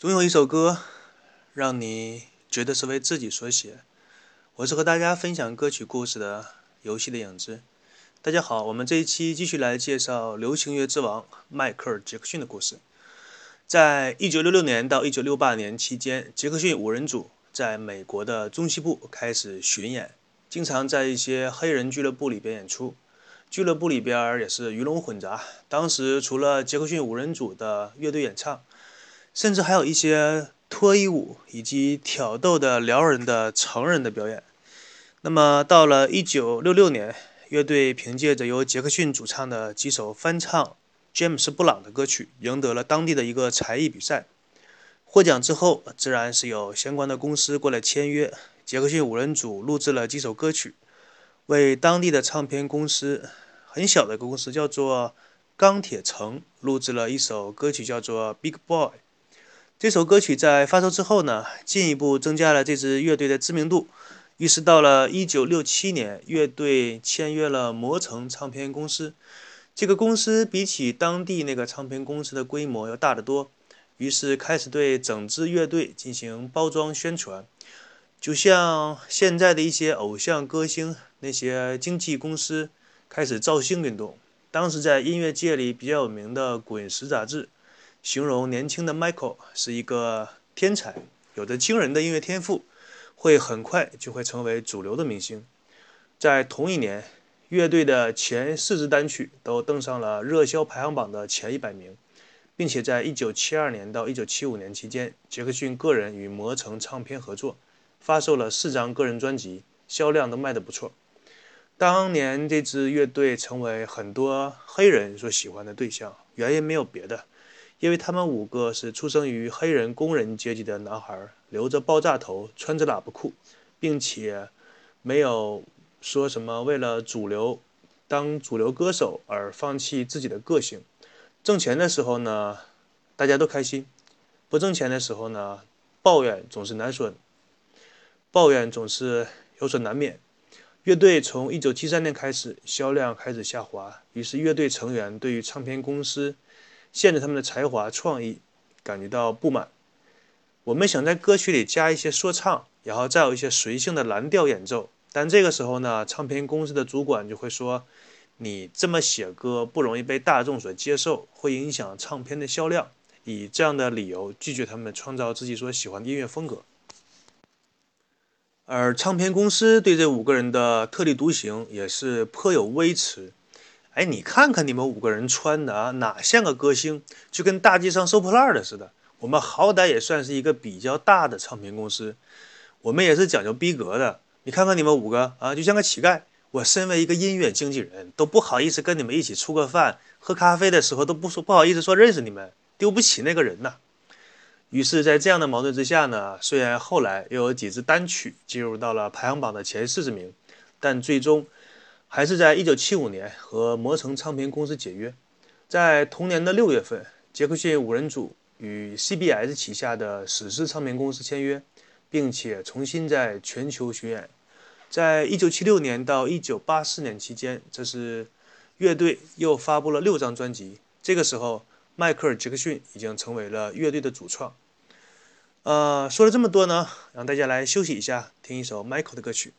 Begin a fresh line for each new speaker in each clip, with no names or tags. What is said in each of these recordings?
总有一首歌，让你觉得是为自己所写。我是和大家分享歌曲故事的游戏的影子。大家好，我们这一期继续来介绍流行乐之王迈克尔·杰克逊的故事。在一九六六年到一九六八年期间，杰克逊五人组在美国的中西部开始巡演，经常在一些黑人俱乐部里边演出。俱乐部里边也是鱼龙混杂。当时除了杰克逊五人组的乐队演唱。甚至还有一些脱衣舞以及挑逗的撩人的成人的表演。那么，到了1966年，乐队凭借着由杰克逊主唱的几首翻唱詹姆斯·布朗的歌曲，赢得了当地的一个才艺比赛。获奖之后，自然是有相关的公司过来签约。杰克逊五人组录制了几首歌曲，为当地的唱片公司，很小的一个公司叫做钢铁城，录制了一首歌曲，叫做《Big Boy》。这首歌曲在发售之后呢，进一步增加了这支乐队的知名度。于是到了1967年，乐队签约了魔城唱片公司。这个公司比起当地那个唱片公司的规模要大得多。于是开始对整支乐队进行包装宣传，就像现在的一些偶像歌星，那些经纪公司开始造星运动。当时在音乐界里比较有名的《滚石》杂志。形容年轻的 Michael 是一个天才，有着惊人的音乐天赋，会很快就会成为主流的明星。在同一年，乐队的前四支单曲都登上了热销排行榜的前一百名，并且在1972年到1975年期间，杰克逊个人与魔城唱片合作，发售了四张个人专辑，销量都卖得不错。当年这支乐队成为很多黑人所喜欢的对象，原因没有别的。因为他们五个是出生于黑人工人阶级的男孩，留着爆炸头，穿着喇叭裤，并且没有说什么为了主流当主流歌手而放弃自己的个性。挣钱的时候呢，大家都开心；不挣钱的时候呢，抱怨总是难说，抱怨总是有所难免。乐队从1973年开始销量开始下滑，于是乐队成员对于唱片公司。限制他们的才华创意，感觉到不满。我们想在歌曲里加一些说唱，然后再有一些随性的蓝调演奏。但这个时候呢，唱片公司的主管就会说：“你这么写歌不容易被大众所接受，会影响唱片的销量。”以这样的理由拒绝他们创造自己所喜欢的音乐风格。而唱片公司对这五个人的特立独行也是颇有微词。哎，你看看你们五个人穿的啊，哪像个歌星？就跟大街上收破烂的似的。我们好歹也算是一个比较大的唱片公司，我们也是讲究逼格的。你看看你们五个啊，就像个乞丐。我身为一个音乐经纪人，都不好意思跟你们一起出个饭、喝咖啡的时候都不说不好意思说认识你们，丢不起那个人呐。于是，在这样的矛盾之下呢，虽然后来又有几支单曲进入到了排行榜的前四十名，但最终。还是在1975年和魔城唱片公司解约，在同年的六月份，杰克逊五人组与 CBS 旗下的史诗唱片公司签约，并且重新在全球巡演。在1976年到1984年期间，这是乐队又发布了六张专辑。这个时候，迈克尔·杰克逊已经成为了乐队的主创。呃，说了这么多呢，让大家来休息一下，听一首 Michael 的歌曲。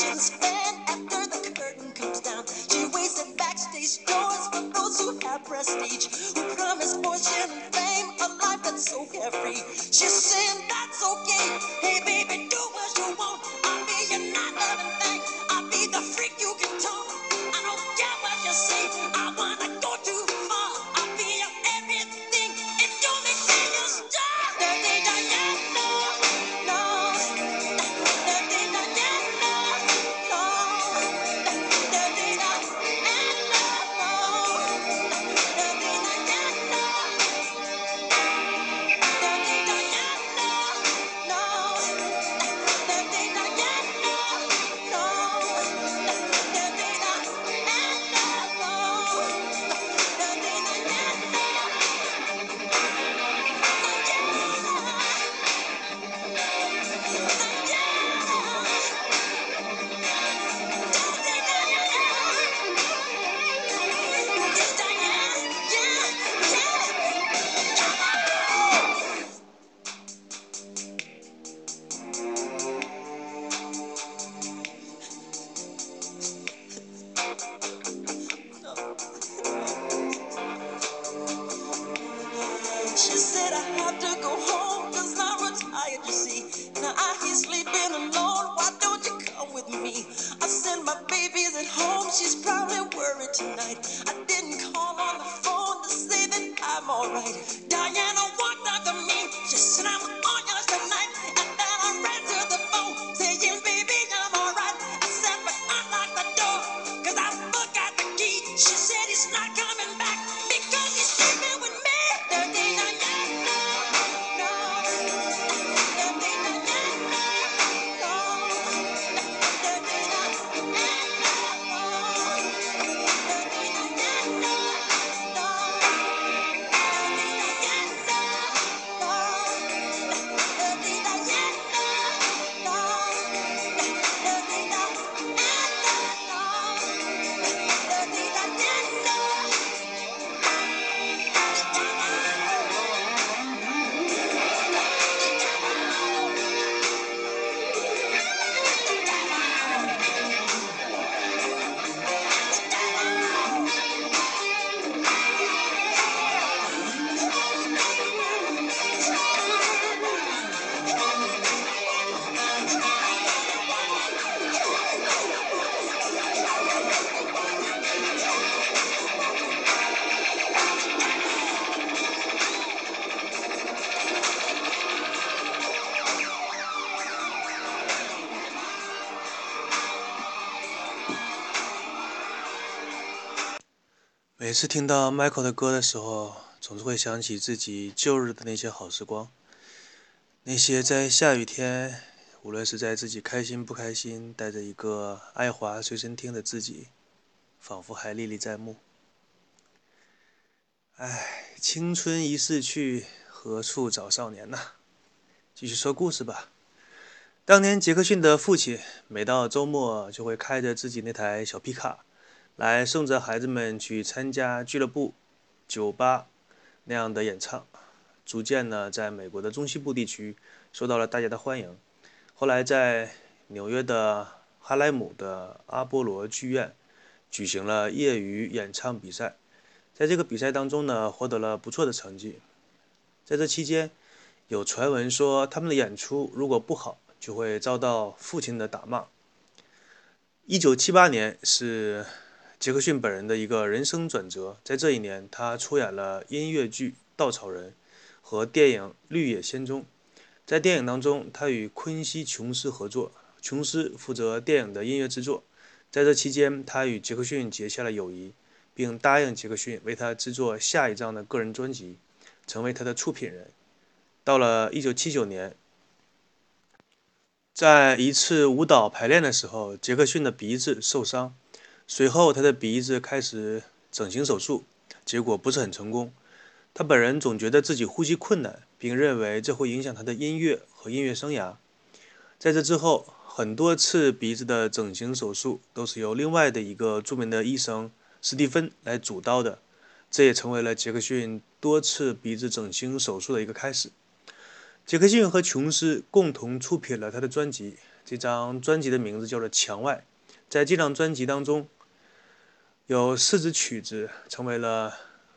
Musician's fan after the curtain comes down. She waits at backstage doors for those who have prestige, I hear sleeping alone, why don't you come with me? I sent my babies at home, she's probably worried tonight. I didn't call on the phone to say that I'm alright. Diana walked out to me, she said I'm
每次听到 Michael 的歌的时候，总是会想起自己旧日的那些好时光，那些在下雨天，无论是在自己开心不开心，带着一个爱华随身听的自己，仿佛还历历在目。唉，青春一逝去，何处找少年呢？继续说故事吧。当年杰克逊的父亲每到周末就会开着自己那台小皮卡，来送着孩子们去参加俱乐部、酒吧那样的演唱，逐渐呢，在美国的中西部地区受到了大家的欢迎。后来在纽约的哈莱姆的阿波罗剧院举行了业余演唱比赛，在这个比赛当中呢，获得了不错的成绩。在这期间，有传闻说他们的演出如果不好，就会遭到父亲的打骂。一九七八年是杰克逊本人的一个人生转折，在这一年，他出演了音乐剧《稻草人》和电影《绿野仙踪》。在电影当中，他与昆西·琼斯合作，琼斯负责电影的音乐制作。在这期间，他与杰克逊结下了友谊，并答应杰克逊为他制作下一张的个人专辑，成为他的出品人。到了一九七九年，在一次舞蹈排练的时候，杰克逊的鼻子受伤，随后他的鼻子开始整形手术，结果不是很成功。他本人总觉得自己呼吸困难，并认为这会影响他的音乐和音乐生涯。在这之后，很多次鼻子的整形手术都是由另外的一个著名的医生史蒂芬来主刀的，这也成为了杰克逊多次鼻子整形手术的一个开始。杰克逊和琼斯共同出品了他的专辑，这张专辑的名字叫做《墙外》。在这张专辑当中，有四支曲子成为了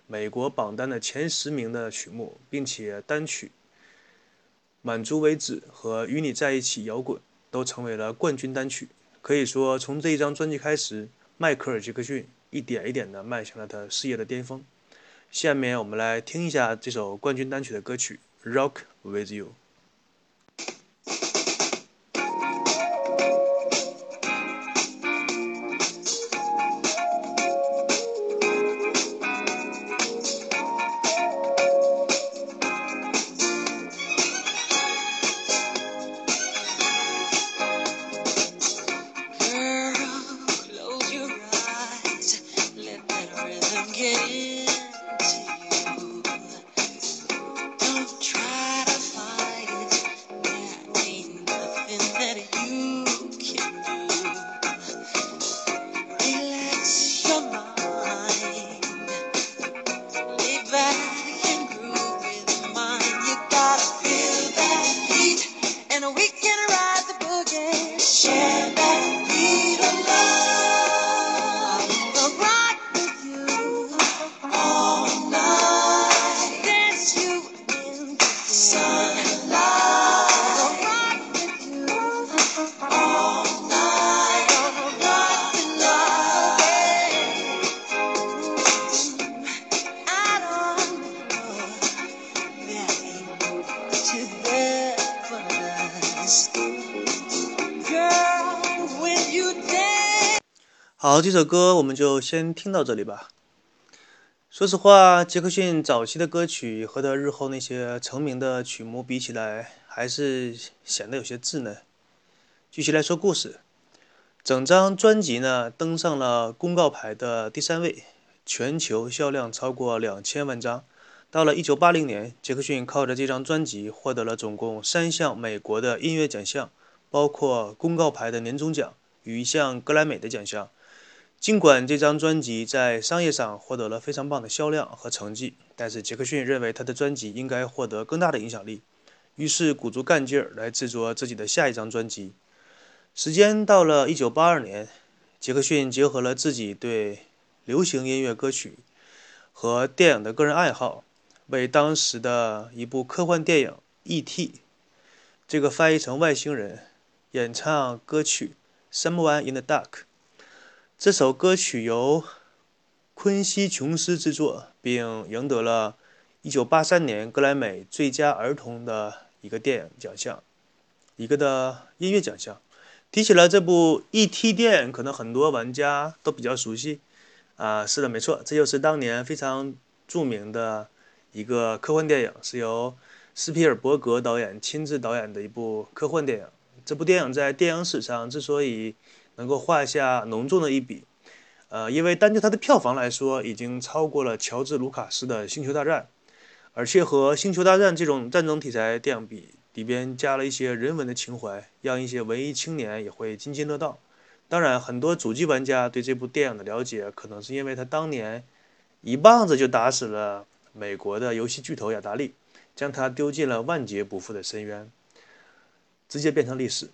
美国榜单的前十名的曲目，并且单曲《满足为止》和《与你在一起摇滚》都成为了冠军单曲。可以说，从这一张专辑开始，迈克尔·杰克逊一点一点地迈向了他事业的巅峰。下面我们来听一下这首冠军单曲的歌曲《Rock with You》。I'm. 好，这首歌我们就先听到这里吧。说实话，杰克逊早期的歌曲和他日后那些成名的曲目比起来，还是显得有些稚嫩。继续来说故事，整张专辑呢登上了公告牌的第三位，全球销量超过两千万张。到了1980年，杰克逊靠着这张专辑获得了总共三项美国的音乐奖项，包括公告牌的年终奖与一项格莱美的奖项。尽管这张专辑在商业上获得了非常棒的销量和成绩，但是杰克逊认为他的专辑应该获得更大的影响力，于是鼓足干劲儿来制作自己的下一张专辑。时间到了1982年，杰克逊结合了自己对流行音乐歌曲和电影的个人爱好，为当时的一部科幻电影《E.T.》这个翻译成外星人演唱歌曲《Someone in the Dark》。这首歌曲由昆西·琼斯制作，并赢得了1983年格莱美最佳儿童的一个电影奖项，一个的音乐奖项。提起了这部《E.T.》电影，可能很多玩家都比较熟悉。啊，是的，没错，这就是当年非常著名的一个科幻电影，是由斯皮尔伯格导演亲自导演的一部科幻电影。这部电影在电影史上之所以能够画下浓重的一笔，呃，因为单就它的票房来说，已经超过了乔治·卢卡斯的《星球大战》，而且和《星球大战》这种战争题材电影比，里边加了一些人文的情怀，让一些文艺青年也会津津乐道。当然，很多主机玩家对这部电影的了解，可能是因为他当年一棒子就打死了美国的游戏巨头雅达利，将他丢进了万劫不复的深渊，直接变成历史。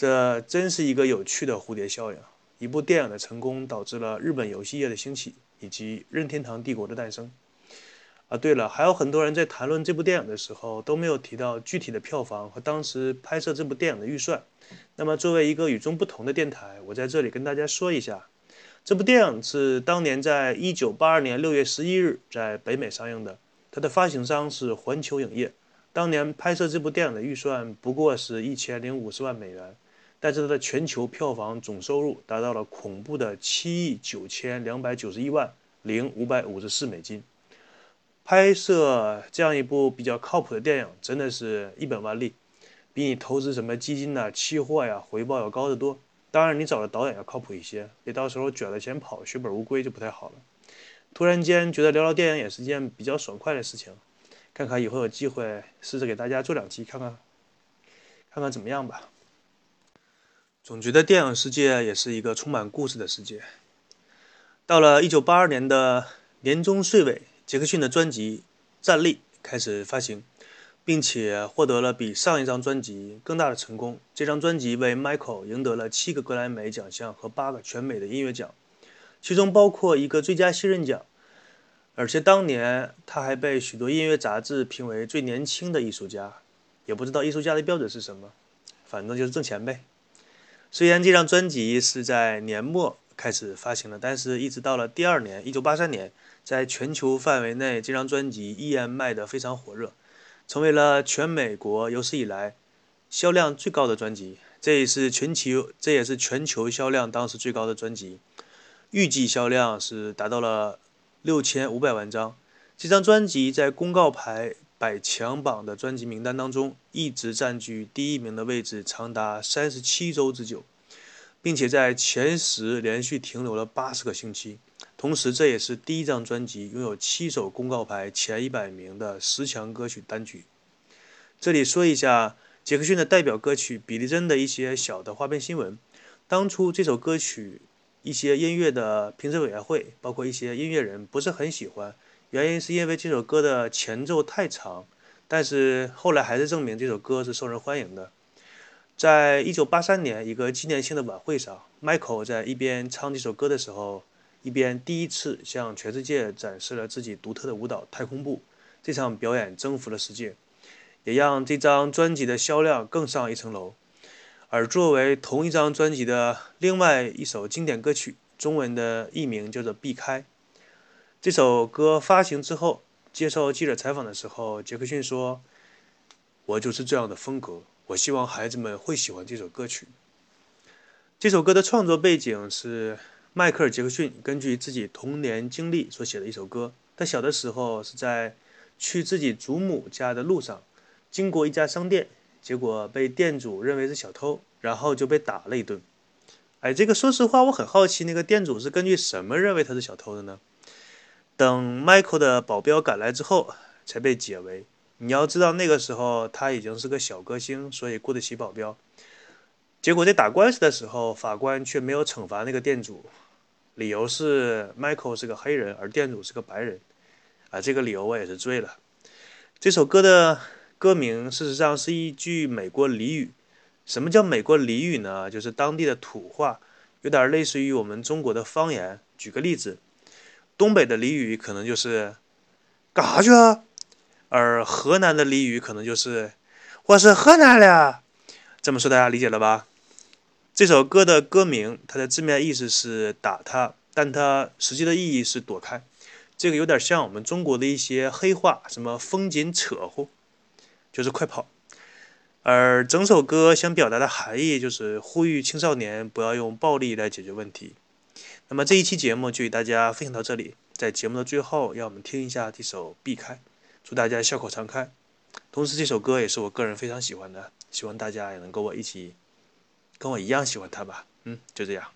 这真是一个有趣的蝴蝶效应。一部电影的成功导致了日本游戏业的兴起，以及任天堂帝国的诞生。啊，对了，还有很多人在谈论这部电影的时候都没有提到具体的票房和当时拍摄这部电影的预算。那么，作为一个与众不同的电台，我在这里跟大家说一下，这部电影是当年在1982年6月11日在北美上映的，它的发行商是环球影业。当年拍摄这部电影的预算不过是一千零五十万美元。但是它的全球票房总收入达到了恐怖的七亿九千两百九十一万零五百五十四美金。拍摄这样一部比较靠谱的电影，真的是一本万利，比你投资什么基金呐、期货呀，回报要高得多。当然，你找的导演要靠谱一些，别到时候卷了钱跑，血本无归就不太好了。突然间觉得聊聊电影也是件比较爽快的事情，看看以后有机会试着给大家做两期，看看看看怎么样吧。总觉得电影世界也是一个充满故事的世界。到了1982年的年终岁尾，杰克逊的专辑《站立》开始发行，并且获得了比上一张专辑更大的成功。这张专辑为 Michael 赢得了七个格莱美奖项和八个全美的音乐奖，其中包括一个最佳新人奖。而且当年他还被许多音乐杂志评为最年轻的艺术家。也不知道艺术家的标准是什么，反正就是挣钱呗。虽然这张专辑是在年末开始发行的，但是一直到了第二年，一九八三年，在全球范围内，这张专辑依然卖得非常火热。成为了全美国有史以来销量最高的专辑，这也是全球这也是全球销量当时最高的专辑，预计销量是达到了六千五百万张。这张专辑在公告牌百强榜的专辑名单当中一直占据第一名的位置，长达三十七周之久，并且在前十连续停留了八十个星期。同时，这也是第一张专辑拥有七首公告牌前一百名的十强歌曲单曲。这里说一下杰克逊的代表歌曲《比利珍》的一些小的花边新闻。当初这首歌曲，一些音乐的评审委员会，包括一些音乐人不是很喜欢，原因是因为这首歌的前奏太长。但是后来还是证明这首歌是受人欢迎的。在一九八三年一个纪念性的晚会上，Michael 在一边唱这首歌的时候。一边第一次向全世界展示了自己独特的舞蹈《太空步》，这场表演征服了世界，也让这张专辑的销量更上一层楼。而作为同一张专辑的另外一首经典歌曲，中文的译名叫做《避开》。这首歌发行之后，接受记者采访的时候，杰克逊说：“我就是这样的风格，我希望孩子们会喜欢这首歌曲。”这首歌的创作背景是。迈克尔·杰克逊根据自己童年经历所写的一首歌。他小的时候是在去自己祖母家的路上，经过一家商店，结果被店主认为是小偷，然后就被打了一顿。哎，这个说实话，我很好奇，那个店主是根据什么认为他是小偷的呢？等迈克的保镖赶来之后，才被解围。你要知道，那个时候他已经是个小歌星，所以雇得起保镖。结果在打官司的时候，法官却没有惩罚那个店主，理由是 Michael 是个黑人，而店主是个白人。啊，这个理由我也是醉了。这首歌的歌名事实上是一句美国俚语。什么叫美国俚语呢？就是当地的土话，有点类似于我们中国的方言。举个例子，东北的俚语可能就是“干啥去啊”，而河南的俚语可能就是“我是河南的”。这么说大家理解了吧？这首歌的歌名，它的字面意思是打他，但它实际的意义是躲开。这个有点像我们中国的一些黑话，什么风景扯呼，就是快跑。而整首歌想表达的含义就是呼吁青少年不要用暴力来解决问题。那么这一期节目就与大家分享到这里，在节目的最后，让我们听一下这首《避开》，祝大家笑口常开。同时，这首歌也是我个人非常喜欢的，希望大家也能跟我一起。跟我一样喜欢它吧，嗯，就这样。